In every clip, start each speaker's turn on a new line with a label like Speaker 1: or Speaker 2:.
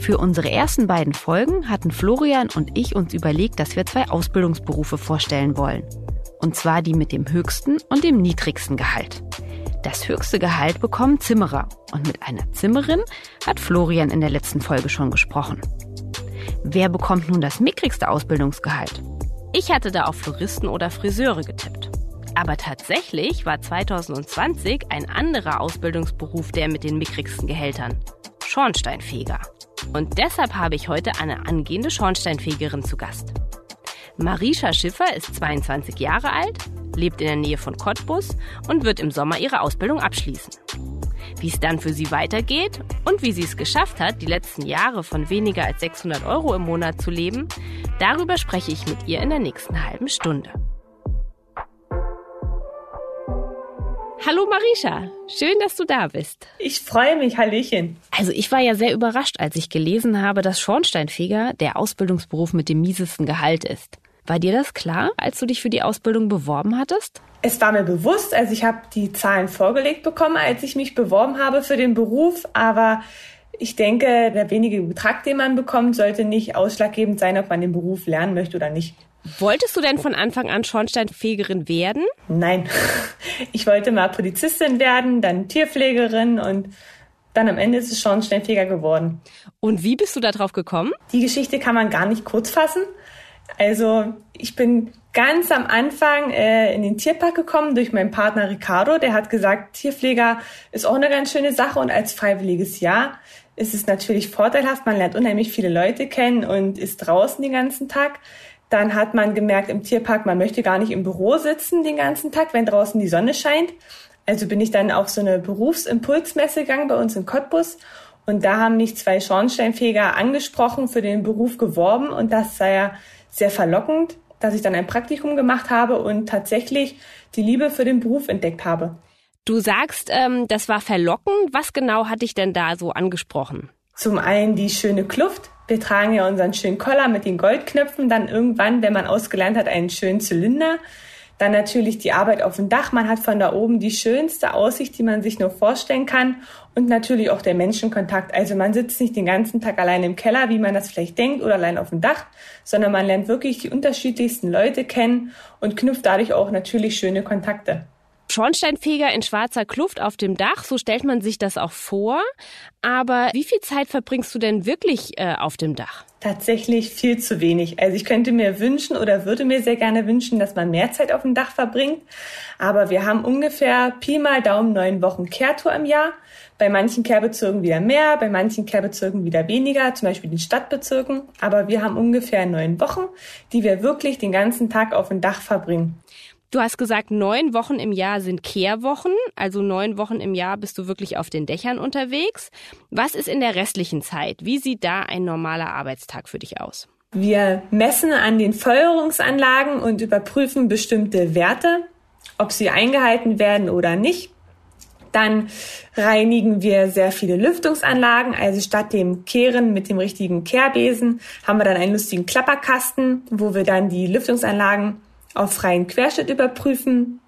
Speaker 1: Für unsere ersten beiden Folgen hatten Florian und ich uns überlegt, dass wir zwei Ausbildungsberufe vorstellen wollen. Und zwar die mit dem höchsten und dem niedrigsten Gehalt. Das höchste Gehalt bekommen Zimmerer und mit einer Zimmerin hat Florian in der letzten Folge schon gesprochen. Wer bekommt nun das mickrigste Ausbildungsgehalt? Ich hatte da auf Floristen oder Friseure getippt. Aber tatsächlich war 2020 ein anderer Ausbildungsberuf der mit den mickrigsten Gehältern. Schornsteinfeger. Und deshalb habe ich heute eine angehende Schornsteinfegerin zu Gast. Marisha Schiffer ist 22 Jahre alt, lebt in der Nähe von Cottbus und wird im Sommer ihre Ausbildung abschließen. Wie es dann für sie weitergeht und wie sie es geschafft hat, die letzten Jahre von weniger als 600 Euro im Monat zu leben, darüber spreche ich mit ihr in der nächsten halben Stunde. Hallo Marisha, schön, dass du da bist.
Speaker 2: Ich freue mich, Hallöchen.
Speaker 1: Also ich war ja sehr überrascht, als ich gelesen habe, dass Schornsteinfeger der Ausbildungsberuf mit dem miesesten Gehalt ist. War dir das klar, als du dich für die Ausbildung beworben hattest?
Speaker 2: Es war mir bewusst, also ich habe die Zahlen vorgelegt bekommen, als ich mich beworben habe für den Beruf, aber ich denke, der wenige Betrag, den man bekommt, sollte nicht ausschlaggebend sein, ob man den Beruf lernen möchte oder nicht.
Speaker 1: Wolltest du denn von Anfang an Schornsteinfegerin werden?
Speaker 2: Nein. Ich wollte mal Polizistin werden, dann Tierpflegerin und dann am Ende ist es Schornsteinfeger geworden.
Speaker 1: Und wie bist du darauf gekommen?
Speaker 2: Die Geschichte kann man gar nicht kurz fassen. Also ich bin ganz am Anfang äh, in den Tierpark gekommen durch meinen Partner Ricardo. Der hat gesagt, Tierpfleger ist auch eine ganz schöne Sache und als freiwilliges Jahr ist es natürlich vorteilhaft. Man lernt unheimlich viele Leute kennen und ist draußen den ganzen Tag. Dann hat man gemerkt im Tierpark, man möchte gar nicht im Büro sitzen den ganzen Tag, wenn draußen die Sonne scheint. Also bin ich dann auf so eine Berufsimpulsmesse gegangen bei uns in Cottbus und da haben mich zwei Schornsteinfeger angesprochen, für den Beruf geworben und das sei ja sehr verlockend, dass ich dann ein Praktikum gemacht habe und tatsächlich die Liebe für den Beruf entdeckt habe.
Speaker 1: Du sagst, ähm, das war verlockend. Was genau hat dich denn da so angesprochen?
Speaker 2: Zum einen die schöne Kluft, wir tragen ja unseren schönen Collar mit den Goldknöpfen, dann irgendwann, wenn man ausgelernt hat, einen schönen Zylinder. Dann natürlich die Arbeit auf dem Dach. Man hat von da oben die schönste Aussicht, die man sich nur vorstellen kann. Und natürlich auch der Menschenkontakt. Also man sitzt nicht den ganzen Tag allein im Keller, wie man das vielleicht denkt, oder allein auf dem Dach, sondern man lernt wirklich die unterschiedlichsten Leute kennen und knüpft dadurch auch natürlich schöne Kontakte.
Speaker 1: Schornsteinfeger in schwarzer Kluft auf dem Dach, so stellt man sich das auch vor. Aber wie viel Zeit verbringst du denn wirklich äh, auf dem Dach?
Speaker 2: Tatsächlich viel zu wenig. Also ich könnte mir wünschen oder würde mir sehr gerne wünschen, dass man mehr Zeit auf dem Dach verbringt. Aber wir haben ungefähr Pi mal Daumen neun Wochen Kehrtour im Jahr. Bei manchen Kehrbezirken wieder mehr, bei manchen Kehrbezirken wieder weniger, zum Beispiel den Stadtbezirken. Aber wir haben ungefähr neun Wochen, die wir wirklich den ganzen Tag auf dem Dach verbringen.
Speaker 1: Du hast gesagt, neun Wochen im Jahr sind Kehrwochen, also neun Wochen im Jahr bist du wirklich auf den Dächern unterwegs. Was ist in der restlichen Zeit? Wie sieht da ein normaler Arbeitstag für dich aus?
Speaker 2: Wir messen an den Feuerungsanlagen und überprüfen bestimmte Werte, ob sie eingehalten werden oder nicht. Dann reinigen wir sehr viele Lüftungsanlagen. Also statt dem Kehren mit dem richtigen Kehrbesen haben wir dann einen lustigen Klapperkasten, wo wir dann die Lüftungsanlagen auf freien Querschnitt überprüfen.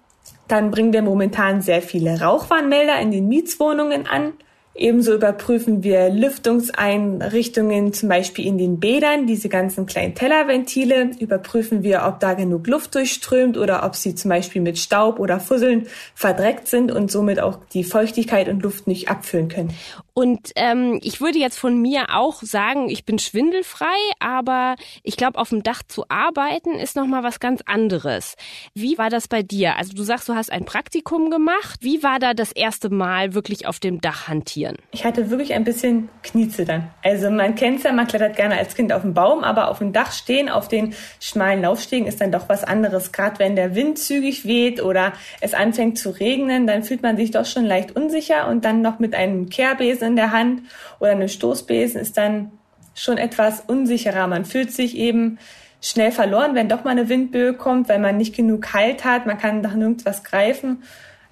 Speaker 2: Dann bringen wir momentan sehr viele Rauchwarnmelder in den Mietswohnungen an. Ebenso überprüfen wir Lüftungseinrichtungen, zum Beispiel in den Bädern, diese ganzen kleinen Tellerventile. Überprüfen wir, ob da genug Luft durchströmt oder ob sie zum Beispiel mit Staub oder Fusseln verdreckt sind und somit auch die Feuchtigkeit und Luft nicht abfüllen können.
Speaker 1: Und ähm, ich würde jetzt von mir auch sagen, ich bin schwindelfrei, aber ich glaube, auf dem Dach zu arbeiten ist noch mal was ganz anderes. Wie war das bei dir? Also du sagst, du hast ein Praktikum gemacht. Wie war da das erste Mal wirklich auf dem Dach hantieren?
Speaker 2: Ich hatte wirklich ein bisschen Kniezittern. Also man kennt ja, man klettert gerne als Kind auf dem Baum, aber auf dem Dach stehen, auf den schmalen Laufstegen ist dann doch was anderes. Gerade wenn der Wind zügig weht oder es anfängt zu regnen, dann fühlt man sich doch schon leicht unsicher und dann noch mit einem Kehrbesen Stoßbesen in der Hand oder eine Stoßbesen ist dann schon etwas unsicherer. Man fühlt sich eben schnell verloren, wenn doch mal eine Windböe kommt, weil man nicht genug Halt hat, man kann nach nirgends was greifen.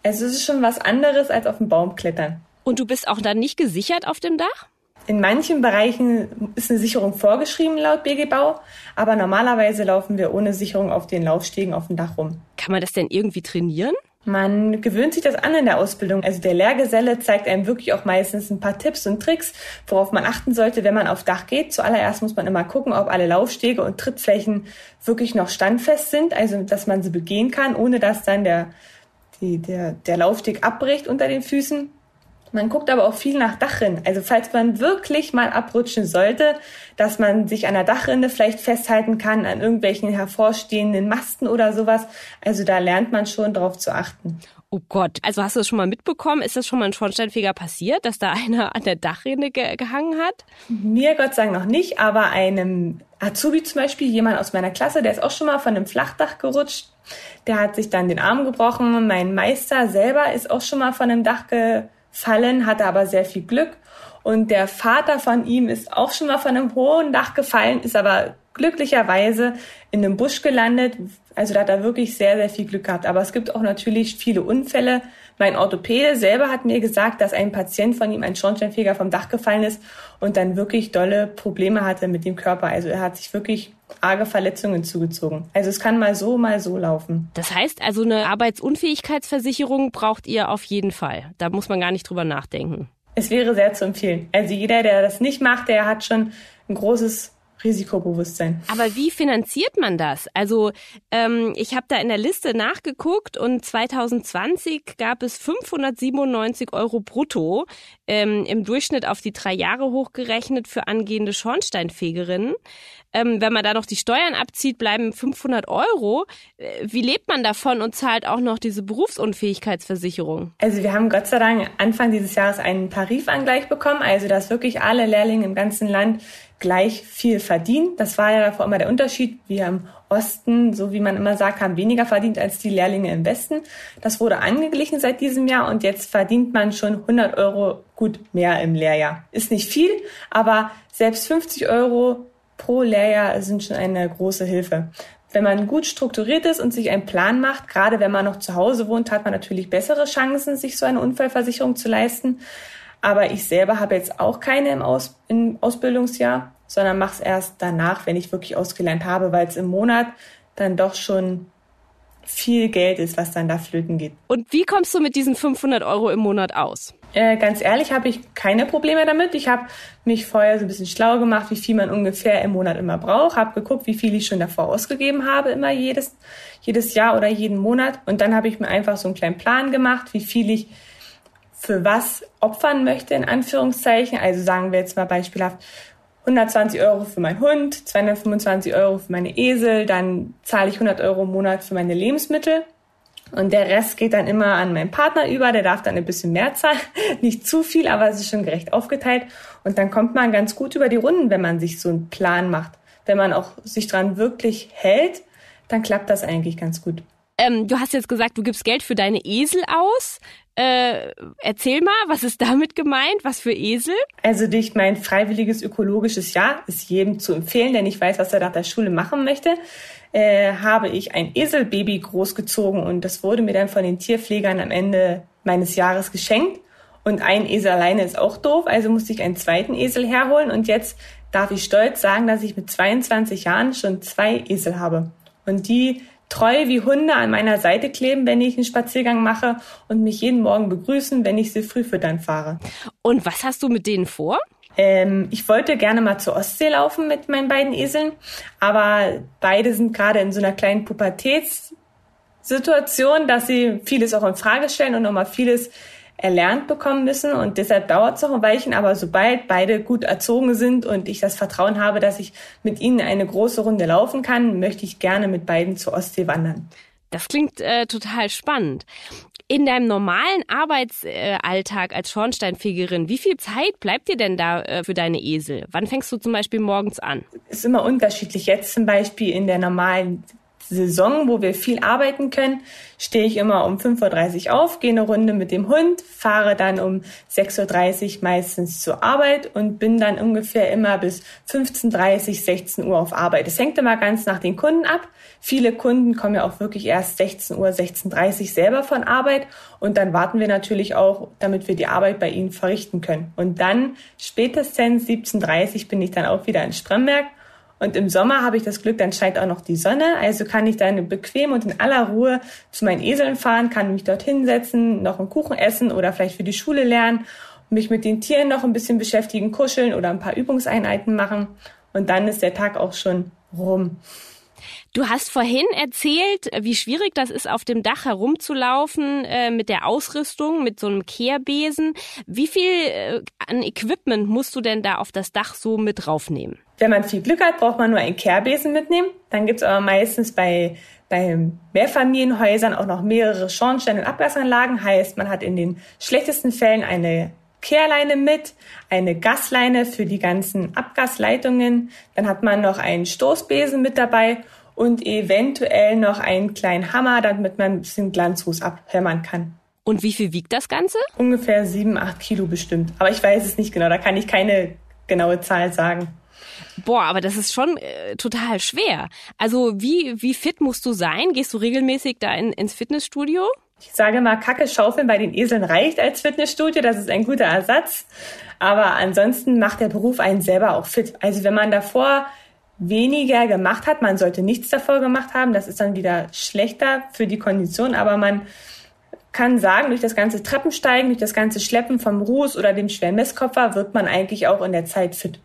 Speaker 2: Also es ist schon was anderes als auf dem Baum klettern.
Speaker 1: Und du bist auch dann nicht gesichert auf dem Dach?
Speaker 2: In manchen Bereichen ist eine Sicherung vorgeschrieben laut BG-Bau, aber normalerweise laufen wir ohne Sicherung auf den Laufstegen auf dem Dach rum.
Speaker 1: Kann man das denn irgendwie trainieren?
Speaker 2: Man gewöhnt sich das an in der Ausbildung. Also der Lehrgeselle zeigt einem wirklich auch meistens ein paar Tipps und Tricks, worauf man achten sollte, wenn man auf Dach geht. Zuallererst muss man immer gucken, ob alle Laufstege und Trittflächen wirklich noch standfest sind, also dass man sie begehen kann, ohne dass dann der, die, der, der Laufsteg abbricht unter den Füßen. Man guckt aber auch viel nach Dachrinnen. Also falls man wirklich mal abrutschen sollte, dass man sich an der Dachrinne vielleicht festhalten kann, an irgendwelchen hervorstehenden Masten oder sowas. Also da lernt man schon drauf zu achten.
Speaker 1: Oh Gott, also hast du das schon mal mitbekommen? Ist das schon mal ein Schornsteinfeger passiert, dass da einer an der Dachrinne ge gehangen hat?
Speaker 2: Mir Gott sei Dank noch nicht, aber einem Azubi zum Beispiel, jemand aus meiner Klasse, der ist auch schon mal von einem Flachdach gerutscht. Der hat sich dann den Arm gebrochen. Mein Meister selber ist auch schon mal von einem Dach gerutscht fallen, hatte aber sehr viel Glück. Und der Vater von ihm ist auch schon mal von einem hohen Dach gefallen, ist aber glücklicherweise in einem Busch gelandet. Also da hat er wirklich sehr, sehr viel Glück gehabt. Aber es gibt auch natürlich viele Unfälle. Mein Orthopäde selber hat mir gesagt, dass ein Patient von ihm, ein Schornsteinfeger, vom Dach gefallen ist und dann wirklich dolle Probleme hatte mit dem Körper. Also er hat sich wirklich arge Verletzungen zugezogen. Also es kann mal so, mal so laufen.
Speaker 1: Das heißt also, eine Arbeitsunfähigkeitsversicherung braucht ihr auf jeden Fall. Da muss man gar nicht drüber nachdenken.
Speaker 2: Es wäre sehr zu empfehlen. Also jeder, der das nicht macht, der hat schon ein großes Risikobewusstsein.
Speaker 1: Aber wie finanziert man das? Also ähm, ich habe da in der Liste nachgeguckt und 2020 gab es 597 Euro brutto ähm, im Durchschnitt auf die drei Jahre hochgerechnet für angehende Schornsteinfegerinnen. Ähm, wenn man da noch die Steuern abzieht, bleiben 500 Euro. Äh, wie lebt man davon und zahlt auch noch diese Berufsunfähigkeitsversicherung?
Speaker 2: Also wir haben Gott sei Dank Anfang dieses Jahres einen Tarifangleich bekommen, also dass wirklich alle Lehrlinge im ganzen Land gleich viel verdienen. Das war ja davor immer der Unterschied. Wir im Osten, so wie man immer sagt, haben weniger verdient als die Lehrlinge im Westen. Das wurde angeglichen seit diesem Jahr und jetzt verdient man schon 100 Euro gut mehr im Lehrjahr. Ist nicht viel, aber selbst 50 Euro pro Lehrjahr sind schon eine große Hilfe. Wenn man gut strukturiert ist und sich einen Plan macht, gerade wenn man noch zu Hause wohnt, hat man natürlich bessere Chancen, sich so eine Unfallversicherung zu leisten. Aber ich selber habe jetzt auch keine im, Aus im Ausbildungsjahr, sondern mache es erst danach, wenn ich wirklich ausgelernt habe, weil es im Monat dann doch schon viel Geld ist, was dann da flöten geht.
Speaker 1: Und wie kommst du mit diesen 500 Euro im Monat aus?
Speaker 2: Äh, ganz ehrlich habe ich keine Probleme damit. Ich habe mich vorher so ein bisschen schlau gemacht, wie viel man ungefähr im Monat immer braucht, habe geguckt, wie viel ich schon davor ausgegeben habe, immer jedes, jedes Jahr oder jeden Monat. Und dann habe ich mir einfach so einen kleinen Plan gemacht, wie viel ich für was opfern möchte, in Anführungszeichen. Also sagen wir jetzt mal beispielhaft 120 Euro für meinen Hund, 225 Euro für meine Esel, dann zahle ich 100 Euro im Monat für meine Lebensmittel. Und der Rest geht dann immer an meinen Partner über, der darf dann ein bisschen mehr zahlen. Nicht zu viel, aber es ist schon gerecht aufgeteilt. Und dann kommt man ganz gut über die Runden, wenn man sich so einen Plan macht. Wenn man auch sich dran wirklich hält, dann klappt das eigentlich ganz gut.
Speaker 1: Ähm, du hast jetzt gesagt, du gibst Geld für deine Esel aus. Äh, erzähl mal, was ist damit gemeint? Was für Esel?
Speaker 2: Also durch mein freiwilliges ökologisches Jahr ist jedem zu empfehlen, der nicht weiß, was er nach der Schule machen möchte, äh, habe ich ein Eselbaby großgezogen und das wurde mir dann von den Tierpflegern am Ende meines Jahres geschenkt. Und ein Esel alleine ist auch doof, also musste ich einen zweiten Esel herholen und jetzt darf ich stolz sagen, dass ich mit 22 Jahren schon zwei Esel habe. Und die treu wie Hunde an meiner Seite kleben, wenn ich einen Spaziergang mache und mich jeden Morgen begrüßen, wenn ich sie früh füttern fahre.
Speaker 1: Und was hast du mit denen vor?
Speaker 2: Ähm, ich wollte gerne mal zur Ostsee laufen mit meinen beiden Eseln, aber beide sind gerade in so einer kleinen Pubertätssituation, dass sie vieles auch in Frage stellen und nochmal vieles erlernt bekommen müssen und deshalb dauert es noch ein Weilchen, aber sobald beide gut erzogen sind und ich das Vertrauen habe, dass ich mit ihnen eine große Runde laufen kann, möchte ich gerne mit beiden zur Ostsee wandern.
Speaker 1: Das klingt äh, total spannend. In deinem normalen Arbeitsalltag als Schornsteinfegerin, wie viel Zeit bleibt dir denn da äh, für deine Esel? Wann fängst du zum Beispiel morgens an?
Speaker 2: Ist immer unterschiedlich. Jetzt zum Beispiel in der normalen Saison, wo wir viel arbeiten können, stehe ich immer um 5.30 Uhr auf, gehe eine Runde mit dem Hund, fahre dann um 6.30 Uhr meistens zur Arbeit und bin dann ungefähr immer bis 15.30 16 Uhr auf Arbeit. Es hängt immer ganz nach den Kunden ab. Viele Kunden kommen ja auch wirklich erst 16 Uhr, 16.30 Uhr selber von Arbeit und dann warten wir natürlich auch, damit wir die Arbeit bei ihnen verrichten können. Und dann spätestens 17.30 Uhr bin ich dann auch wieder in Spremberg und im Sommer habe ich das Glück, dann scheint auch noch die Sonne. Also kann ich dann bequem und in aller Ruhe zu meinen Eseln fahren, kann mich dort hinsetzen, noch einen Kuchen essen oder vielleicht für die Schule lernen, mich mit den Tieren noch ein bisschen beschäftigen, kuscheln oder ein paar Übungseinheiten machen. Und dann ist der Tag auch schon rum.
Speaker 1: Du hast vorhin erzählt, wie schwierig das ist, auf dem Dach herumzulaufen äh, mit der Ausrüstung, mit so einem Kehrbesen. Wie viel äh, an Equipment musst du denn da auf das Dach so mit draufnehmen?
Speaker 2: Wenn man viel Glück hat, braucht man nur einen Kehrbesen mitnehmen. Dann gibt's aber meistens bei, bei Mehrfamilienhäusern auch noch mehrere Schornsteine und Abgasanlagen. Heißt, man hat in den schlechtesten Fällen eine Kehrleine mit, eine Gasleine für die ganzen Abgasleitungen. Dann hat man noch einen Stoßbesen mit dabei und eventuell noch einen kleinen Hammer, damit man ein bisschen Glanzruß abhämmern kann.
Speaker 1: Und wie viel wiegt das Ganze?
Speaker 2: Ungefähr sieben, acht Kilo bestimmt. Aber ich weiß es nicht genau, da kann ich keine genaue Zahl sagen.
Speaker 1: Boah, aber das ist schon äh, total schwer. Also wie, wie fit musst du sein? Gehst du regelmäßig da in, ins Fitnessstudio?
Speaker 2: Ich sage mal, Kacke schaufeln bei den Eseln reicht als Fitnessstudio. Das ist ein guter Ersatz. Aber ansonsten macht der Beruf einen selber auch fit. Also wenn man davor weniger gemacht hat. Man sollte nichts davor gemacht haben. Das ist dann wieder schlechter für die Kondition. Aber man kann sagen, durch das ganze Treppensteigen, durch das ganze Schleppen vom Ruß oder dem schweren Messkoffer wird man eigentlich auch in der Zeit fit.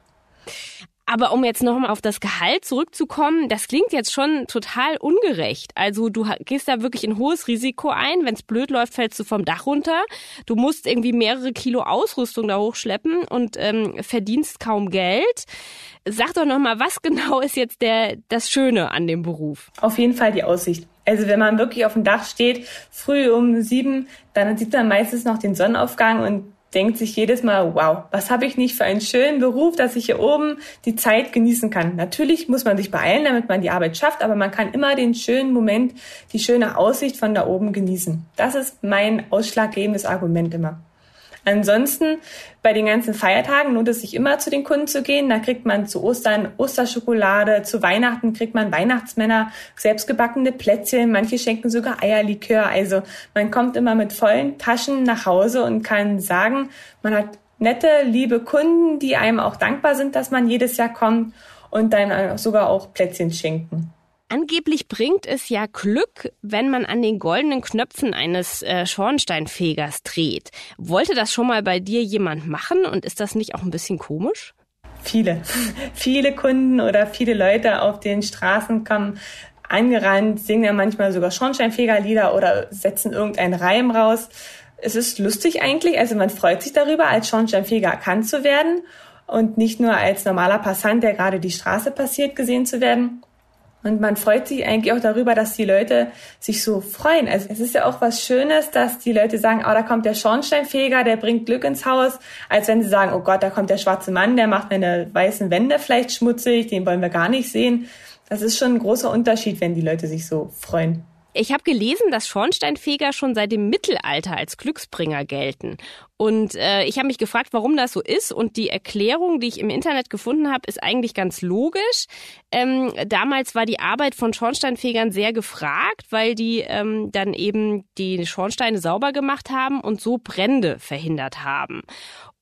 Speaker 1: Aber um jetzt nochmal auf das Gehalt zurückzukommen, das klingt jetzt schon total ungerecht. Also du gehst da wirklich ein hohes Risiko ein. Wenn es blöd läuft, fällst du vom Dach runter. Du musst irgendwie mehrere Kilo Ausrüstung da hochschleppen und ähm, verdienst kaum Geld. Sag doch nochmal, was genau ist jetzt der, das Schöne an dem Beruf?
Speaker 2: Auf jeden Fall die Aussicht. Also wenn man wirklich auf dem Dach steht, früh um sieben, dann sieht man meistens noch den Sonnenaufgang und denkt sich jedes Mal, wow, was habe ich nicht für einen schönen Beruf, dass ich hier oben die Zeit genießen kann. Natürlich muss man sich beeilen, damit man die Arbeit schafft, aber man kann immer den schönen Moment, die schöne Aussicht von da oben genießen. Das ist mein ausschlaggebendes Argument immer. Ansonsten bei den ganzen Feiertagen lohnt es sich immer zu den Kunden zu gehen. Da kriegt man zu Ostern Osterschokolade, zu Weihnachten kriegt man Weihnachtsmänner, selbstgebackene Plätzchen, manche schenken sogar Eierlikör. Also man kommt immer mit vollen Taschen nach Hause und kann sagen, man hat nette, liebe Kunden, die einem auch dankbar sind, dass man jedes Jahr kommt und dann sogar auch Plätzchen schenken.
Speaker 1: Angeblich bringt es ja Glück, wenn man an den goldenen Knöpfen eines äh, Schornsteinfegers dreht. Wollte das schon mal bei dir jemand machen und ist das nicht auch ein bisschen komisch?
Speaker 2: Viele, viele Kunden oder viele Leute auf den Straßen kommen angerannt, singen ja manchmal sogar Schornsteinfegerlieder oder setzen irgendeinen Reim raus. Es ist lustig eigentlich, also man freut sich darüber, als Schornsteinfeger erkannt zu werden und nicht nur als normaler Passant, der gerade die Straße passiert, gesehen zu werden. Und man freut sich eigentlich auch darüber, dass die Leute sich so freuen. Also es ist ja auch was Schönes, dass die Leute sagen, oh, da kommt der Schornsteinfeger, der bringt Glück ins Haus, als wenn sie sagen, oh Gott, da kommt der schwarze Mann, der macht meine weißen Wände vielleicht schmutzig, den wollen wir gar nicht sehen. Das ist schon ein großer Unterschied, wenn die Leute sich so freuen.
Speaker 1: Ich habe gelesen, dass Schornsteinfeger schon seit dem Mittelalter als Glücksbringer gelten. Und äh, ich habe mich gefragt, warum das so ist. Und die Erklärung, die ich im Internet gefunden habe, ist eigentlich ganz logisch. Ähm, damals war die Arbeit von Schornsteinfegern sehr gefragt, weil die ähm, dann eben die Schornsteine sauber gemacht haben und so Brände verhindert haben.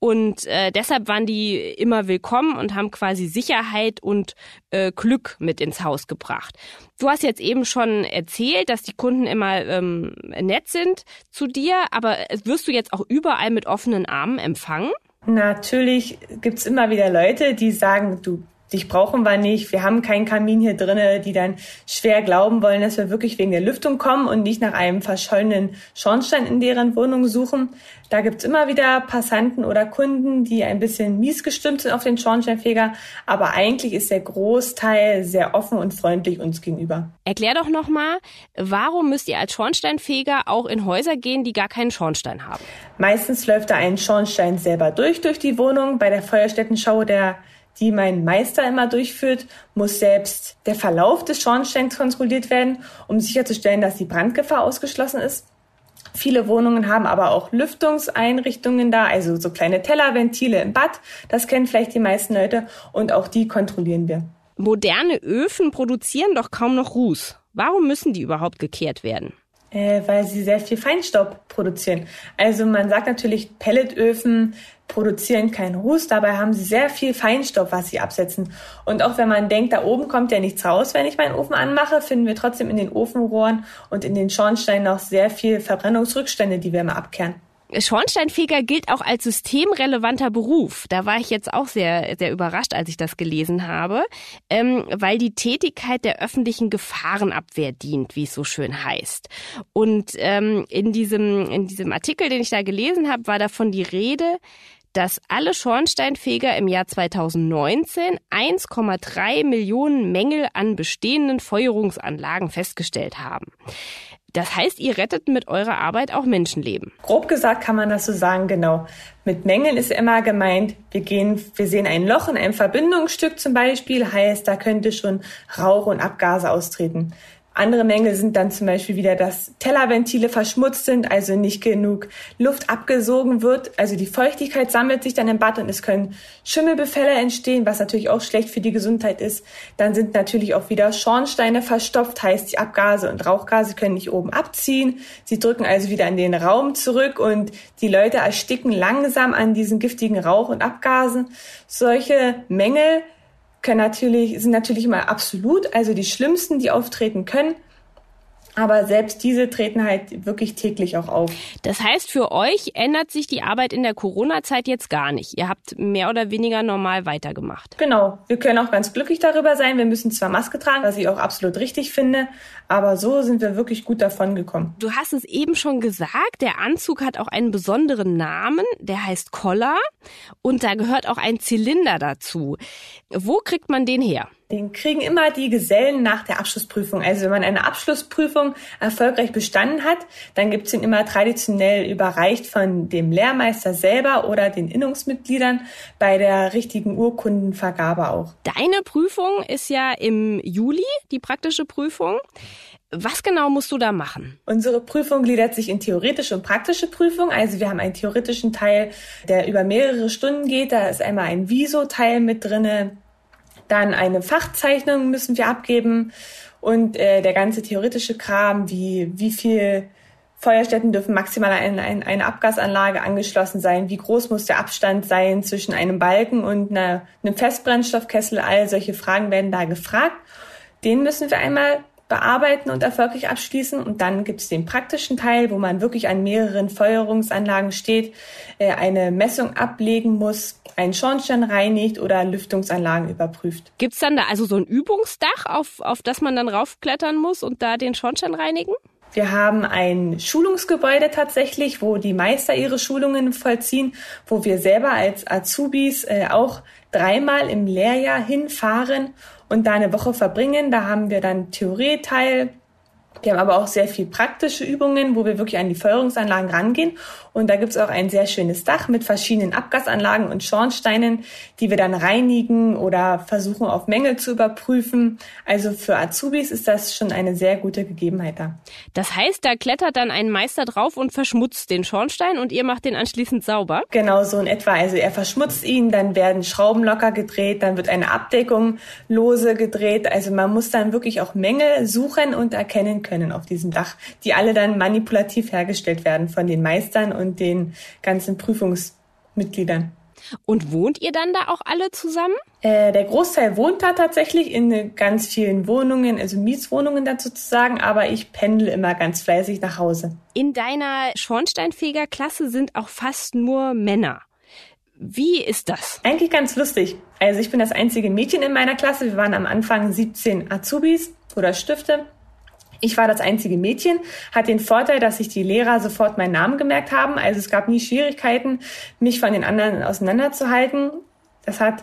Speaker 1: Und äh, deshalb waren die immer willkommen und haben quasi Sicherheit und äh, Glück mit ins Haus gebracht. Du hast jetzt eben schon erzählt, dass die Kunden immer ähm, nett sind zu dir, aber wirst du jetzt auch überall mit offenen Armen empfangen?
Speaker 2: Natürlich gibt's immer wieder Leute, die sagen, du dich brauchen wir nicht, wir haben keinen Kamin hier drinne, die dann schwer glauben wollen, dass wir wirklich wegen der Lüftung kommen und nicht nach einem verschollenen Schornstein in deren Wohnung suchen. Da gibt's immer wieder Passanten oder Kunden, die ein bisschen mies gestimmt sind auf den Schornsteinfeger, aber eigentlich ist der Großteil sehr offen und freundlich uns gegenüber.
Speaker 1: Erklär doch nochmal, warum müsst ihr als Schornsteinfeger auch in Häuser gehen, die gar keinen Schornstein haben?
Speaker 2: Meistens läuft da ein Schornstein selber durch durch die Wohnung. Bei der Feuerstättenschau der die mein Meister immer durchführt, muss selbst der Verlauf des Schornsteins kontrolliert werden, um sicherzustellen, dass die Brandgefahr ausgeschlossen ist. Viele Wohnungen haben aber auch Lüftungseinrichtungen da, also so kleine Tellerventile im Bad. Das kennen vielleicht die meisten Leute und auch die kontrollieren wir.
Speaker 1: Moderne Öfen produzieren doch kaum noch Ruß. Warum müssen die überhaupt gekehrt werden?
Speaker 2: Äh, weil sie sehr viel Feinstaub produzieren. Also man sagt natürlich, Pelletöfen produzieren keinen Ruß, dabei haben sie sehr viel Feinstaub, was sie absetzen. Und auch wenn man denkt, da oben kommt ja nichts raus, wenn ich meinen Ofen anmache, finden wir trotzdem in den Ofenrohren und in den Schornsteinen noch sehr viel Verbrennungsrückstände, die wir immer abkehren.
Speaker 1: Schornsteinfeger gilt auch als systemrelevanter Beruf. Da war ich jetzt auch sehr, sehr überrascht, als ich das gelesen habe, ähm, weil die Tätigkeit der öffentlichen Gefahrenabwehr dient, wie es so schön heißt. Und ähm, in, diesem, in diesem Artikel, den ich da gelesen habe, war davon die Rede, dass alle Schornsteinfeger im Jahr 2019 1,3 Millionen Mängel an bestehenden Feuerungsanlagen festgestellt haben. Das heißt, ihr rettet mit eurer Arbeit auch Menschenleben.
Speaker 2: Grob gesagt kann man das so sagen, genau. Mit Mängeln ist immer gemeint, wir gehen, wir sehen ein Loch in einem Verbindungsstück zum Beispiel, heißt, da könnte schon Rauch und Abgase austreten. Andere Mängel sind dann zum Beispiel wieder, dass Tellerventile verschmutzt sind, also nicht genug Luft abgesogen wird. Also die Feuchtigkeit sammelt sich dann im Bad und es können Schimmelbefälle entstehen, was natürlich auch schlecht für die Gesundheit ist. Dann sind natürlich auch wieder Schornsteine verstopft, heißt die Abgase und Rauchgase können nicht oben abziehen. Sie drücken also wieder in den Raum zurück und die Leute ersticken langsam an diesen giftigen Rauch und Abgasen. Solche Mängel können natürlich, sind natürlich immer absolut, also die schlimmsten, die auftreten können. Aber selbst diese treten halt wirklich täglich auch auf.
Speaker 1: Das heißt, für euch ändert sich die Arbeit in der Corona-Zeit jetzt gar nicht. Ihr habt mehr oder weniger normal weitergemacht.
Speaker 2: Genau. Wir können auch ganz glücklich darüber sein. Wir müssen zwar Maske tragen, was ich auch absolut richtig finde, aber so sind wir wirklich gut davon gekommen.
Speaker 1: Du hast es eben schon gesagt, der Anzug hat auch einen besonderen Namen, der heißt Collar und da gehört auch ein Zylinder dazu. Wo kriegt man den her?
Speaker 2: Den kriegen immer die Gesellen nach der Abschlussprüfung. Also wenn man eine Abschlussprüfung erfolgreich bestanden hat, dann gibt's den immer traditionell überreicht von dem Lehrmeister selber oder den Innungsmitgliedern bei der richtigen Urkundenvergabe auch.
Speaker 1: Deine Prüfung ist ja im Juli, die praktische Prüfung. Was genau musst du da machen?
Speaker 2: Unsere Prüfung gliedert sich in theoretische und praktische Prüfung. Also wir haben einen theoretischen Teil, der über mehrere Stunden geht. Da ist einmal ein Viso-Teil mit drinne, dann eine Fachzeichnung müssen wir abgeben und äh, der ganze theoretische Kram, wie, wie viel Feuerstätten dürfen maximal an eine, eine Abgasanlage angeschlossen sein, wie groß muss der Abstand sein zwischen einem Balken und einer, einem Festbrennstoffkessel, all solche Fragen werden da gefragt. Den müssen wir einmal bearbeiten und erfolgreich abschließen. Und dann gibt es den praktischen Teil, wo man wirklich an mehreren Feuerungsanlagen steht, äh, eine Messung ablegen muss, einen Schornstein reinigt oder Lüftungsanlagen überprüft.
Speaker 1: Gibt es dann da also so ein Übungsdach, auf, auf das man dann raufklettern muss und da den Schornstein reinigen?
Speaker 2: Wir haben ein Schulungsgebäude tatsächlich, wo die Meister ihre Schulungen vollziehen, wo wir selber als Azubis äh, auch dreimal im Lehrjahr hinfahren und da eine Woche verbringen. Da haben wir dann Theorieteil, wir haben aber auch sehr viel praktische Übungen, wo wir wirklich an die Feuerungsanlagen rangehen. Und da gibt's auch ein sehr schönes Dach mit verschiedenen Abgasanlagen und Schornsteinen, die wir dann reinigen oder versuchen auf Mängel zu überprüfen. Also für Azubis ist das schon eine sehr gute Gegebenheit da.
Speaker 1: Das heißt, da klettert dann ein Meister drauf und verschmutzt den Schornstein und ihr macht den anschließend sauber?
Speaker 2: Genau so in etwa. Also er verschmutzt ihn, dann werden Schrauben locker gedreht, dann wird eine Abdeckung lose gedreht. Also man muss dann wirklich auch Mängel suchen und erkennen können können auf diesem Dach, die alle dann manipulativ hergestellt werden von den Meistern und den ganzen Prüfungsmitgliedern.
Speaker 1: Und wohnt ihr dann da auch alle zusammen?
Speaker 2: Äh, der Großteil wohnt da tatsächlich in ganz vielen Wohnungen, also Mietswohnungen dazu zu sagen, aber ich pendel immer ganz fleißig nach Hause.
Speaker 1: In deiner Schornsteinfegerklasse sind auch fast nur Männer. Wie ist das?
Speaker 2: Eigentlich ganz lustig. Also ich bin das einzige Mädchen in meiner Klasse. Wir waren am Anfang 17 Azubis oder Stifte ich war das einzige Mädchen, hat den Vorteil, dass sich die Lehrer sofort meinen Namen gemerkt haben. Also es gab nie Schwierigkeiten, mich von den anderen auseinanderzuhalten. Das hat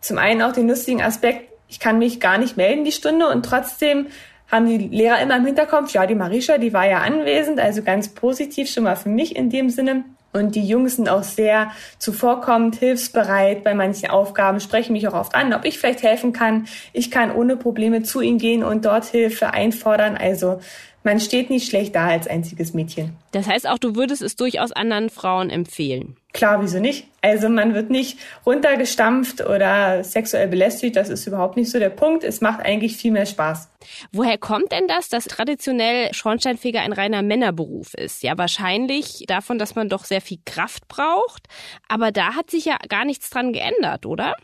Speaker 2: zum einen auch den lustigen Aspekt, ich kann mich gar nicht melden die Stunde und trotzdem haben die Lehrer immer im Hinterkopf, ja, die Marisha, die war ja anwesend, also ganz positiv schon mal für mich in dem Sinne. Und die Jungs sind auch sehr zuvorkommend, hilfsbereit bei manchen Aufgaben, sprechen mich auch oft an, ob ich vielleicht helfen kann. Ich kann ohne Probleme zu ihnen gehen und dort Hilfe einfordern. Also man steht nicht schlecht da als einziges Mädchen.
Speaker 1: Das heißt auch, du würdest es durchaus anderen Frauen empfehlen.
Speaker 2: Klar, wieso nicht? Also man wird nicht runtergestampft oder sexuell belästigt, das ist überhaupt nicht so der Punkt. Es macht eigentlich viel mehr Spaß.
Speaker 1: Woher kommt denn das, dass traditionell Schornsteinfeger ein reiner Männerberuf ist? Ja, wahrscheinlich davon, dass man doch sehr viel Kraft braucht. Aber da hat sich ja gar nichts dran geändert, oder?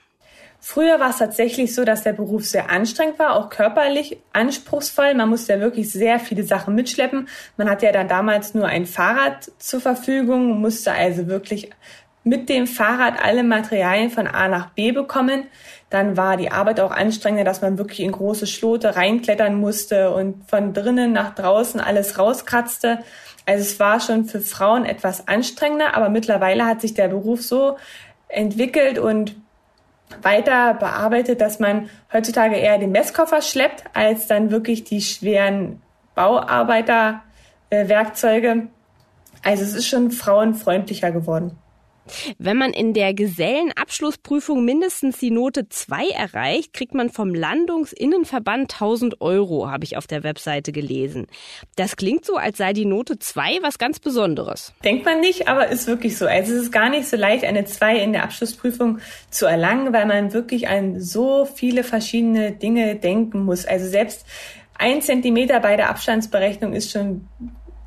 Speaker 2: Früher war es tatsächlich so, dass der Beruf sehr anstrengend war, auch körperlich anspruchsvoll. Man musste ja wirklich sehr viele Sachen mitschleppen. Man hatte ja dann damals nur ein Fahrrad zur Verfügung, musste also wirklich mit dem Fahrrad alle Materialien von A nach B bekommen. Dann war die Arbeit auch anstrengender, dass man wirklich in große Schlote reinklettern musste und von drinnen nach draußen alles rauskratzte. Also es war schon für Frauen etwas anstrengender, aber mittlerweile hat sich der Beruf so entwickelt und weiter bearbeitet, dass man heutzutage eher den Messkoffer schleppt, als dann wirklich die schweren Bauarbeiterwerkzeuge. Also es ist schon frauenfreundlicher geworden.
Speaker 1: Wenn man in der Gesellenabschlussprüfung mindestens die Note 2 erreicht, kriegt man vom Landungsinnenverband 1000 Euro, habe ich auf der Webseite gelesen. Das klingt so, als sei die Note 2 was ganz Besonderes.
Speaker 2: Denkt man nicht, aber ist wirklich so. Also es ist gar nicht so leicht, eine 2 in der Abschlussprüfung zu erlangen, weil man wirklich an so viele verschiedene Dinge denken muss. Also selbst ein Zentimeter bei der Abstandsberechnung ist schon,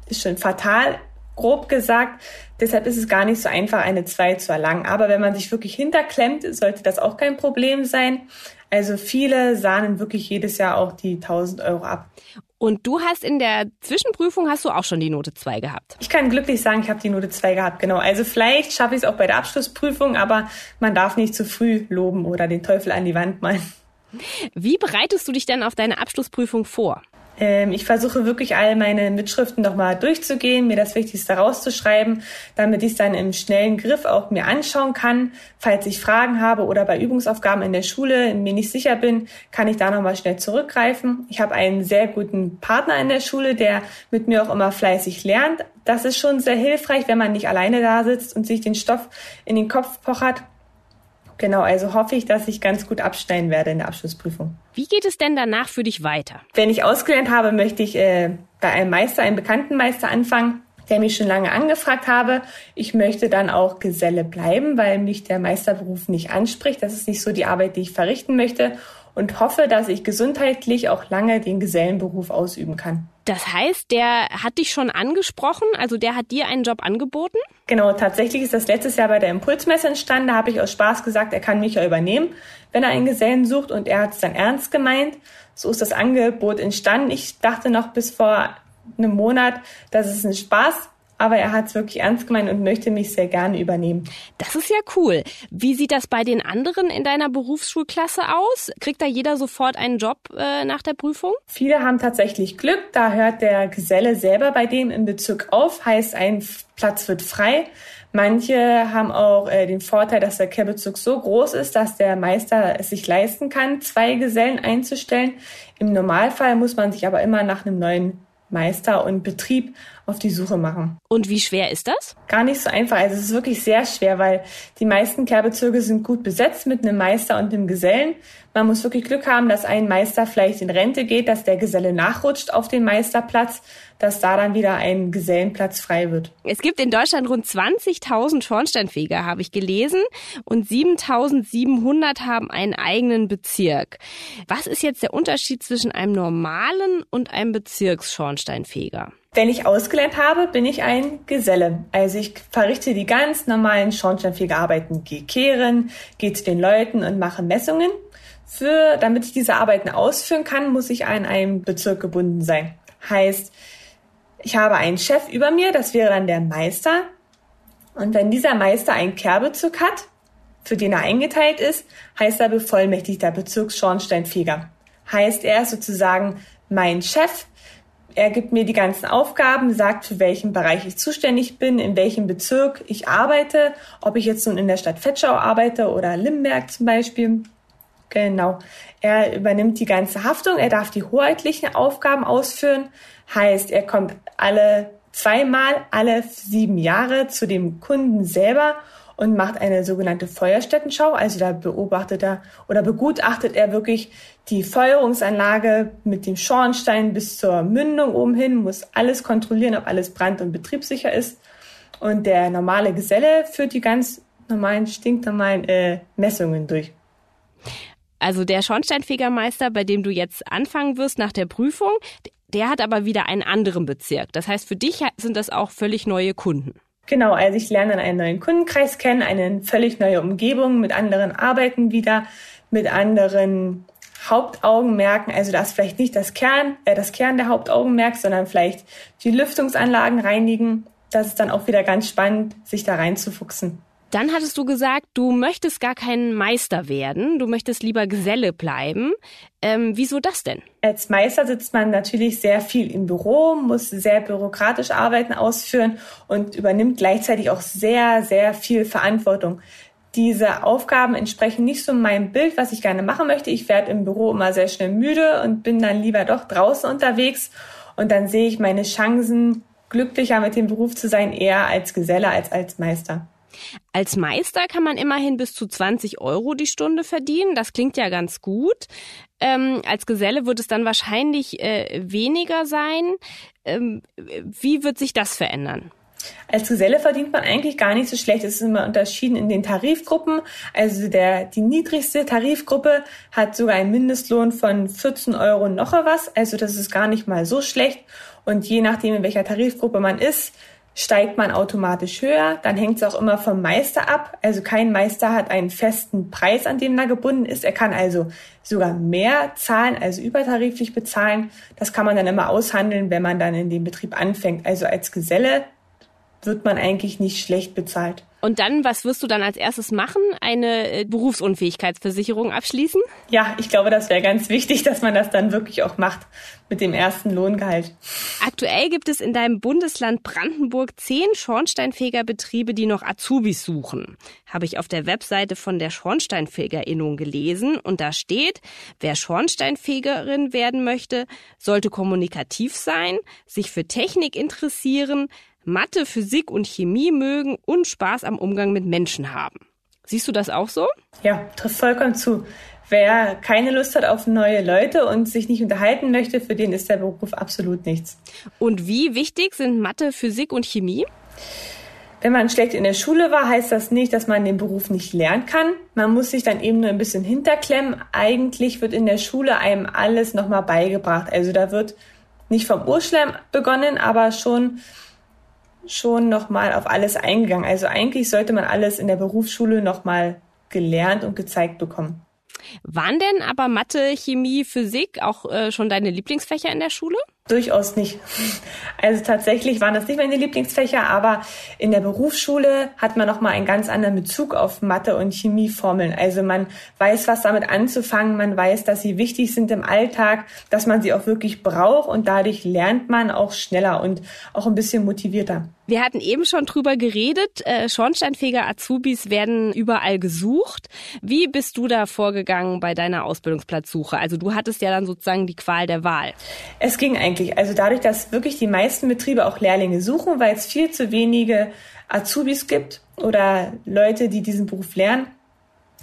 Speaker 2: ist schon fatal grob gesagt. Deshalb ist es gar nicht so einfach, eine 2 zu erlangen. Aber wenn man sich wirklich hinterklemmt, sollte das auch kein Problem sein. Also viele sahnen wirklich jedes Jahr auch die 1000 Euro ab.
Speaker 1: Und du hast in der Zwischenprüfung hast du auch schon die Note 2 gehabt.
Speaker 2: Ich kann glücklich sagen, ich habe die Note 2 gehabt, genau. Also vielleicht schaffe ich es auch bei der Abschlussprüfung, aber man darf nicht zu früh loben oder den Teufel an die Wand malen.
Speaker 1: Wie bereitest du dich denn auf deine Abschlussprüfung vor?
Speaker 2: Ähm, ich versuche wirklich all meine Mitschriften nochmal durchzugehen, mir das Wichtigste rauszuschreiben, damit ich es dann im schnellen Griff auch mir anschauen kann. Falls ich Fragen habe oder bei Übungsaufgaben in der Schule mir nicht sicher bin, kann ich da nochmal schnell zurückgreifen. Ich habe einen sehr guten Partner in der Schule, der mit mir auch immer fleißig lernt. Das ist schon sehr hilfreich, wenn man nicht alleine da sitzt und sich den Stoff in den Kopf pochert. Genau, also hoffe ich, dass ich ganz gut abschneiden werde in der Abschlussprüfung.
Speaker 1: Wie geht es denn danach für dich weiter?
Speaker 2: Wenn ich ausgelernt habe, möchte ich äh, bei einem Meister, einem bekannten Meister anfangen, der mich schon lange angefragt habe. Ich möchte dann auch Geselle bleiben, weil mich der Meisterberuf nicht anspricht. Das ist nicht so die Arbeit, die ich verrichten möchte und hoffe, dass ich gesundheitlich auch lange den Gesellenberuf ausüben kann.
Speaker 1: Das heißt, der hat dich schon angesprochen, also der hat dir einen Job angeboten?
Speaker 2: Genau, tatsächlich ist das letztes Jahr bei der Impulsmesse entstanden. Da habe ich aus Spaß gesagt, er kann mich ja übernehmen, wenn er einen Gesellen sucht und er hat es dann ernst gemeint. So ist das Angebot entstanden. Ich dachte noch bis vor einem Monat, das ist ein Spaß aber er hat es wirklich ernst gemeint und möchte mich sehr gerne übernehmen.
Speaker 1: Das ist ja cool. Wie sieht das bei den anderen in deiner Berufsschulklasse aus? Kriegt da jeder sofort einen Job äh, nach der Prüfung?
Speaker 2: Viele haben tatsächlich Glück. Da hört der Geselle selber bei dem im Bezirk auf, heißt ein Platz wird frei. Manche haben auch äh, den Vorteil, dass der Kehrbezirk so groß ist, dass der Meister es sich leisten kann, zwei Gesellen einzustellen. Im Normalfall muss man sich aber immer nach einem neuen Meister und Betrieb auf die Suche machen.
Speaker 1: Und wie schwer ist das?
Speaker 2: Gar nicht so einfach. Also es ist wirklich sehr schwer, weil die meisten Kehrbezirke sind gut besetzt mit einem Meister und einem Gesellen. Man muss wirklich Glück haben, dass ein Meister vielleicht in Rente geht, dass der Geselle nachrutscht auf den Meisterplatz, dass da dann wieder ein Gesellenplatz frei wird.
Speaker 1: Es gibt in Deutschland rund 20.000 Schornsteinfeger, habe ich gelesen, und 7.700 haben einen eigenen Bezirk. Was ist jetzt der Unterschied zwischen einem normalen und einem Bezirksschornsteinfeger?
Speaker 2: Wenn ich ausgelernt habe, bin ich ein Geselle. Also ich verrichte die ganz normalen Schornsteinfegerarbeiten, gehe kehren, gehe zu den Leuten und mache Messungen. Für, damit ich diese Arbeiten ausführen kann, muss ich an einem Bezirk gebunden sein. Heißt, ich habe einen Chef über mir, das wäre dann der Meister. Und wenn dieser Meister einen Kehrbezirk hat, für den er eingeteilt ist, heißt er bevollmächtigter Bezirksschornsteinfeger. Heißt, er ist sozusagen mein Chef, er gibt mir die ganzen Aufgaben, sagt, für welchen Bereich ich zuständig bin, in welchem Bezirk ich arbeite, ob ich jetzt nun in der Stadt Fetschau arbeite oder Limberg zum Beispiel. Genau. Er übernimmt die ganze Haftung, er darf die hoheitlichen Aufgaben ausführen, heißt, er kommt alle zweimal alle sieben Jahre zu dem Kunden selber und macht eine sogenannte Feuerstättenschau. Also da beobachtet er oder begutachtet er wirklich die Feuerungsanlage mit dem Schornstein bis zur Mündung oben hin, muss alles kontrollieren, ob alles brand- und betriebssicher ist. Und der normale Geselle führt die ganz normalen, stinknormalen äh, Messungen durch.
Speaker 1: Also der Schornsteinfegermeister, bei dem du jetzt anfangen wirst nach der Prüfung, der hat aber wieder einen anderen Bezirk. Das heißt, für dich sind das auch völlig neue Kunden.
Speaker 2: Genau, also ich lerne einen neuen Kundenkreis kennen, eine völlig neue Umgebung mit anderen Arbeiten wieder, mit anderen Hauptaugenmerken. Also das vielleicht nicht das Kern, äh, das Kern der Hauptaugenmerk, sondern vielleicht die Lüftungsanlagen reinigen. Das ist dann auch wieder ganz spannend, sich da reinzufuchsen.
Speaker 1: Dann hattest du gesagt, du möchtest gar kein Meister werden, du möchtest lieber Geselle bleiben. Ähm, wieso das denn?
Speaker 2: Als Meister sitzt man natürlich sehr viel im Büro, muss sehr bürokratisch Arbeiten ausführen und übernimmt gleichzeitig auch sehr, sehr viel Verantwortung. Diese Aufgaben entsprechen nicht so meinem Bild, was ich gerne machen möchte. Ich werde im Büro immer sehr schnell müde und bin dann lieber doch draußen unterwegs. Und dann sehe ich meine Chancen, glücklicher mit dem Beruf zu sein, eher als Geselle als als Meister.
Speaker 1: Als Meister kann man immerhin bis zu 20 Euro die Stunde verdienen. Das klingt ja ganz gut. Ähm, als Geselle wird es dann wahrscheinlich äh, weniger sein. Ähm, wie wird sich das verändern?
Speaker 2: Als Geselle verdient man eigentlich gar nicht so schlecht. Es ist immer unterschieden in den Tarifgruppen. Also der, die niedrigste Tarifgruppe hat sogar einen Mindestlohn von 14 Euro noch was. Also das ist gar nicht mal so schlecht. Und je nachdem, in welcher Tarifgruppe man ist, steigt man automatisch höher. Dann hängt es auch immer vom Meister ab. Also kein Meister hat einen festen Preis, an den er gebunden ist. Er kann also sogar mehr zahlen, also übertariflich bezahlen. Das kann man dann immer aushandeln, wenn man dann in dem Betrieb anfängt. Also als Geselle wird man eigentlich nicht schlecht bezahlt.
Speaker 1: Und dann, was wirst du dann als erstes machen? Eine äh, Berufsunfähigkeitsversicherung abschließen?
Speaker 2: Ja, ich glaube, das wäre ganz wichtig, dass man das dann wirklich auch macht mit dem ersten Lohngehalt.
Speaker 1: Aktuell gibt es in deinem Bundesland Brandenburg zehn Schornsteinfegerbetriebe, die noch Azubis suchen. Habe ich auf der Webseite von der Schornsteinfegerinnung gelesen und da steht, wer Schornsteinfegerin werden möchte, sollte kommunikativ sein, sich für Technik interessieren, Mathe, Physik und Chemie mögen und Spaß am Umgang mit Menschen haben. Siehst du das auch so?
Speaker 2: Ja, trifft vollkommen zu. Wer keine Lust hat auf neue Leute und sich nicht unterhalten möchte, für den ist der Beruf absolut nichts.
Speaker 1: Und wie wichtig sind Mathe, Physik und Chemie?
Speaker 2: Wenn man schlecht in der Schule war, heißt das nicht, dass man den Beruf nicht lernen kann. Man muss sich dann eben nur ein bisschen hinterklemmen. Eigentlich wird in der Schule einem alles nochmal beigebracht. Also da wird nicht vom Urschleim begonnen, aber schon schon nochmal auf alles eingegangen. Also eigentlich sollte man alles in der Berufsschule nochmal gelernt und gezeigt bekommen.
Speaker 1: Waren denn aber Mathe, Chemie, Physik auch äh, schon deine Lieblingsfächer in der Schule?
Speaker 2: Durchaus nicht. Also tatsächlich waren das nicht meine Lieblingsfächer, aber in der Berufsschule hat man nochmal einen ganz anderen Bezug auf Mathe und Chemieformeln. Also man weiß, was damit anzufangen, man weiß, dass sie wichtig sind im Alltag, dass man sie auch wirklich braucht und dadurch lernt man auch schneller und auch ein bisschen motivierter.
Speaker 1: Wir hatten eben schon drüber geredet. Äh, Schornsteinfeger Azubis werden überall gesucht. Wie bist du da vorgegangen bei deiner Ausbildungsplatzsuche? Also du hattest ja dann sozusagen die Qual der Wahl.
Speaker 2: Es ging eigentlich. Also dadurch, dass wirklich die meisten Betriebe auch Lehrlinge suchen, weil es viel zu wenige Azubis gibt oder Leute, die diesen Beruf lernen,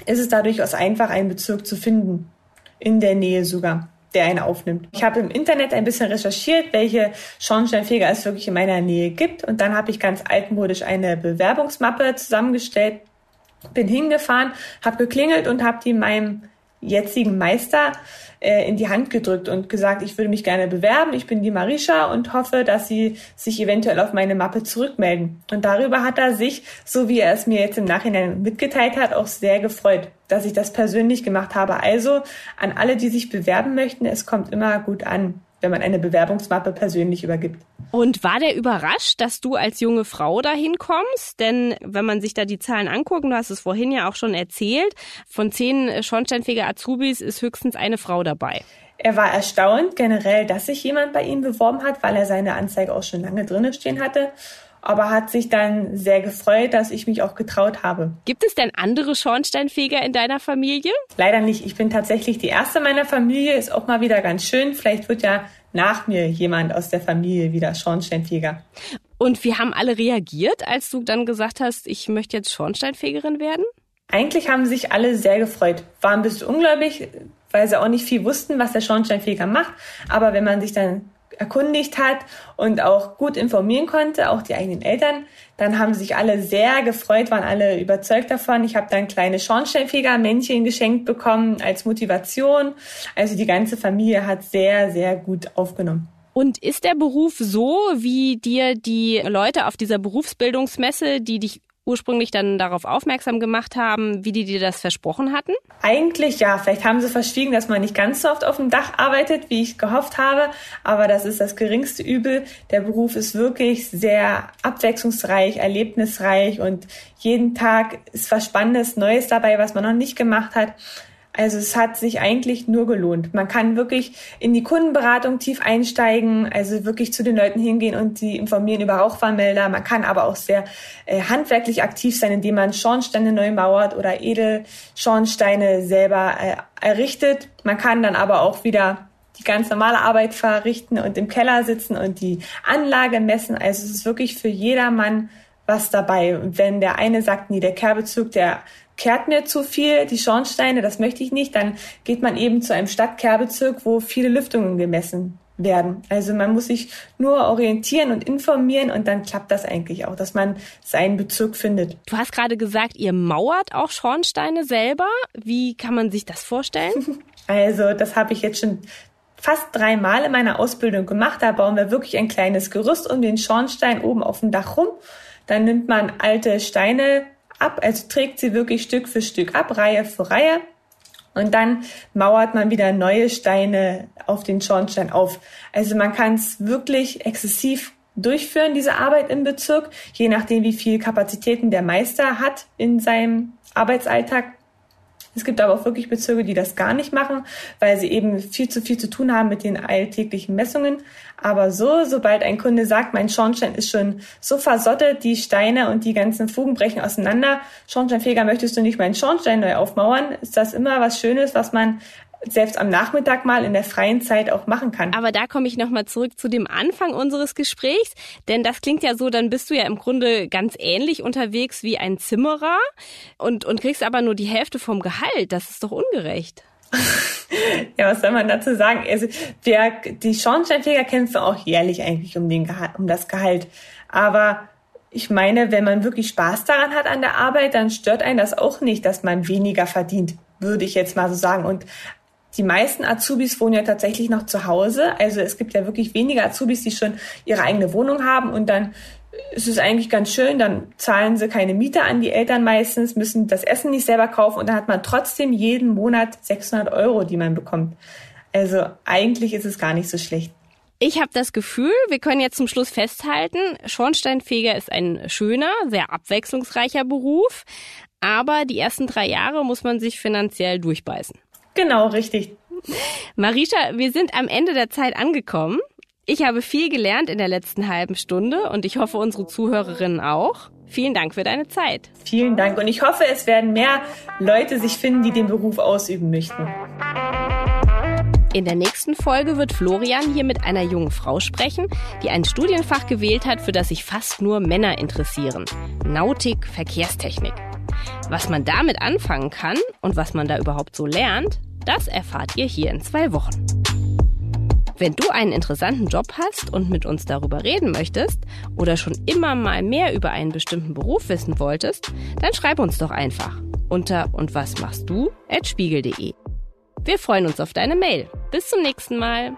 Speaker 2: ist es da durchaus einfach, einen Bezirk zu finden. In der Nähe sogar der einen aufnimmt. Ich habe im Internet ein bisschen recherchiert, welche Schornsteinfeger es wirklich in meiner Nähe gibt und dann habe ich ganz altmodisch eine Bewerbungsmappe zusammengestellt, bin hingefahren, habe geklingelt und habe die meinem jetzigen Meister äh, in die Hand gedrückt und gesagt, ich würde mich gerne bewerben, ich bin die Marisha und hoffe, dass sie sich eventuell auf meine Mappe zurückmelden. Und darüber hat er sich, so wie er es mir jetzt im Nachhinein mitgeteilt hat, auch sehr gefreut, dass ich das persönlich gemacht habe. Also an alle, die sich bewerben möchten, es kommt immer gut an wenn man eine Bewerbungsmappe persönlich übergibt.
Speaker 1: Und war der überrascht, dass du als junge Frau dahin kommst? Denn wenn man sich da die Zahlen anguckt, du hast es vorhin ja auch schon erzählt, von zehn schornsteinfähiger Azubis ist höchstens eine Frau dabei.
Speaker 2: Er war erstaunt generell, dass sich jemand bei ihm beworben hat, weil er seine Anzeige auch schon lange drinnen stehen hatte aber hat sich dann sehr gefreut, dass ich mich auch getraut habe.
Speaker 1: Gibt es denn andere Schornsteinfeger in deiner Familie?
Speaker 2: Leider nicht. Ich bin tatsächlich die erste meiner Familie. Ist auch mal wieder ganz schön. Vielleicht wird ja nach mir jemand aus der Familie wieder Schornsteinfeger.
Speaker 1: Und wie haben alle reagiert, als du dann gesagt hast, ich möchte jetzt Schornsteinfegerin werden?
Speaker 2: Eigentlich haben sich alle sehr gefreut. War ein bisschen ungläubig, weil sie auch nicht viel wussten, was der Schornsteinfeger macht. Aber wenn man sich dann erkundigt hat und auch gut informieren konnte, auch die eigenen Eltern, dann haben sich alle sehr gefreut, waren alle überzeugt davon. Ich habe dann kleine Schornsteinfeger-Männchen geschenkt bekommen als Motivation. Also die ganze Familie hat sehr, sehr gut aufgenommen.
Speaker 1: Und ist der Beruf so, wie dir die Leute auf dieser Berufsbildungsmesse, die dich ursprünglich dann darauf aufmerksam gemacht haben, wie die dir das versprochen hatten?
Speaker 2: Eigentlich ja. Vielleicht haben sie verschwiegen, dass man nicht ganz so oft auf dem Dach arbeitet, wie ich gehofft habe. Aber das ist das geringste Übel. Der Beruf ist wirklich sehr abwechslungsreich, erlebnisreich und jeden Tag ist was Spannendes, Neues dabei, was man noch nicht gemacht hat. Also es hat sich eigentlich nur gelohnt. Man kann wirklich in die Kundenberatung tief einsteigen, also wirklich zu den Leuten hingehen und sie informieren über Rauchwarnmelder. Man kann aber auch sehr äh, handwerklich aktiv sein, indem man Schornsteine neu mauert oder Edelschornsteine selber äh, errichtet. Man kann dann aber auch wieder die ganz normale Arbeit verrichten und im Keller sitzen und die Anlage messen. Also es ist wirklich für jedermann was dabei. Und wenn der eine sagt, nee, der Kerbezug, der kehrt mir zu viel, die Schornsteine, das möchte ich nicht, dann geht man eben zu einem Stadtkehrbezirk, wo viele Lüftungen gemessen werden. Also man muss sich nur orientieren und informieren und dann klappt das eigentlich auch, dass man seinen Bezirk findet.
Speaker 1: Du hast gerade gesagt, ihr mauert auch Schornsteine selber. Wie kann man sich das vorstellen?
Speaker 2: Also das habe ich jetzt schon fast dreimal in meiner Ausbildung gemacht. Da bauen wir wirklich ein kleines Gerüst um den Schornstein oben auf dem Dach rum. Dann nimmt man alte Steine ab, also trägt sie wirklich Stück für Stück ab, Reihe für Reihe. Und dann mauert man wieder neue Steine auf den Schornstein auf. Also man kann es wirklich exzessiv durchführen, diese Arbeit im Bezirk, je nachdem, wie viel Kapazitäten der Meister hat in seinem Arbeitsalltag. Es gibt aber auch wirklich Bezirke, die das gar nicht machen, weil sie eben viel zu viel zu tun haben mit den alltäglichen Messungen. Aber so, sobald ein Kunde sagt, mein Schornstein ist schon so versottet, die Steine und die ganzen Fugen brechen auseinander, Schornsteinfeger, möchtest du nicht meinen Schornstein neu aufmauern? Ist das immer was Schönes, was man selbst am Nachmittag mal in der freien Zeit auch machen kann.
Speaker 1: Aber da komme ich nochmal zurück zu dem Anfang unseres Gesprächs, denn das klingt ja so, dann bist du ja im Grunde ganz ähnlich unterwegs wie ein Zimmerer und, und kriegst aber nur die Hälfte vom Gehalt. Das ist doch ungerecht.
Speaker 2: ja, was soll man dazu sagen? Also, wir, die Schornsteinfeger kämpfen auch jährlich eigentlich um, den Gehalt, um das Gehalt. Aber ich meine, wenn man wirklich Spaß daran hat an der Arbeit, dann stört einen das auch nicht, dass man weniger verdient, würde ich jetzt mal so sagen. Und die meisten Azubis wohnen ja tatsächlich noch zu Hause. Also es gibt ja wirklich wenige Azubis, die schon ihre eigene Wohnung haben und dann ist es eigentlich ganz schön, dann zahlen sie keine Miete an die Eltern meistens, müssen das Essen nicht selber kaufen und dann hat man trotzdem jeden Monat 600 Euro, die man bekommt. Also eigentlich ist es gar nicht so schlecht.
Speaker 1: Ich habe das Gefühl, wir können jetzt zum Schluss festhalten, Schornsteinfeger ist ein schöner, sehr abwechslungsreicher Beruf, aber die ersten drei Jahre muss man sich finanziell durchbeißen.
Speaker 2: Genau, richtig.
Speaker 1: Marisha, wir sind am Ende der Zeit angekommen. Ich habe viel gelernt in der letzten halben Stunde und ich hoffe, unsere Zuhörerinnen auch. Vielen Dank für deine Zeit.
Speaker 2: Vielen Dank und ich hoffe, es werden mehr Leute sich finden, die den Beruf ausüben möchten.
Speaker 1: In der nächsten Folge wird Florian hier mit einer jungen Frau sprechen, die ein Studienfach gewählt hat, für das sich fast nur Männer interessieren. Nautik, Verkehrstechnik. Was man damit anfangen kann und was man da überhaupt so lernt, das erfahrt ihr hier in zwei Wochen. Wenn du einen interessanten Job hast und mit uns darüber reden möchtest oder schon immer mal mehr über einen bestimmten Beruf wissen wolltest, dann schreib uns doch einfach unter und was machst du at spiegel.de. Wir freuen uns auf deine Mail. Bis zum nächsten Mal.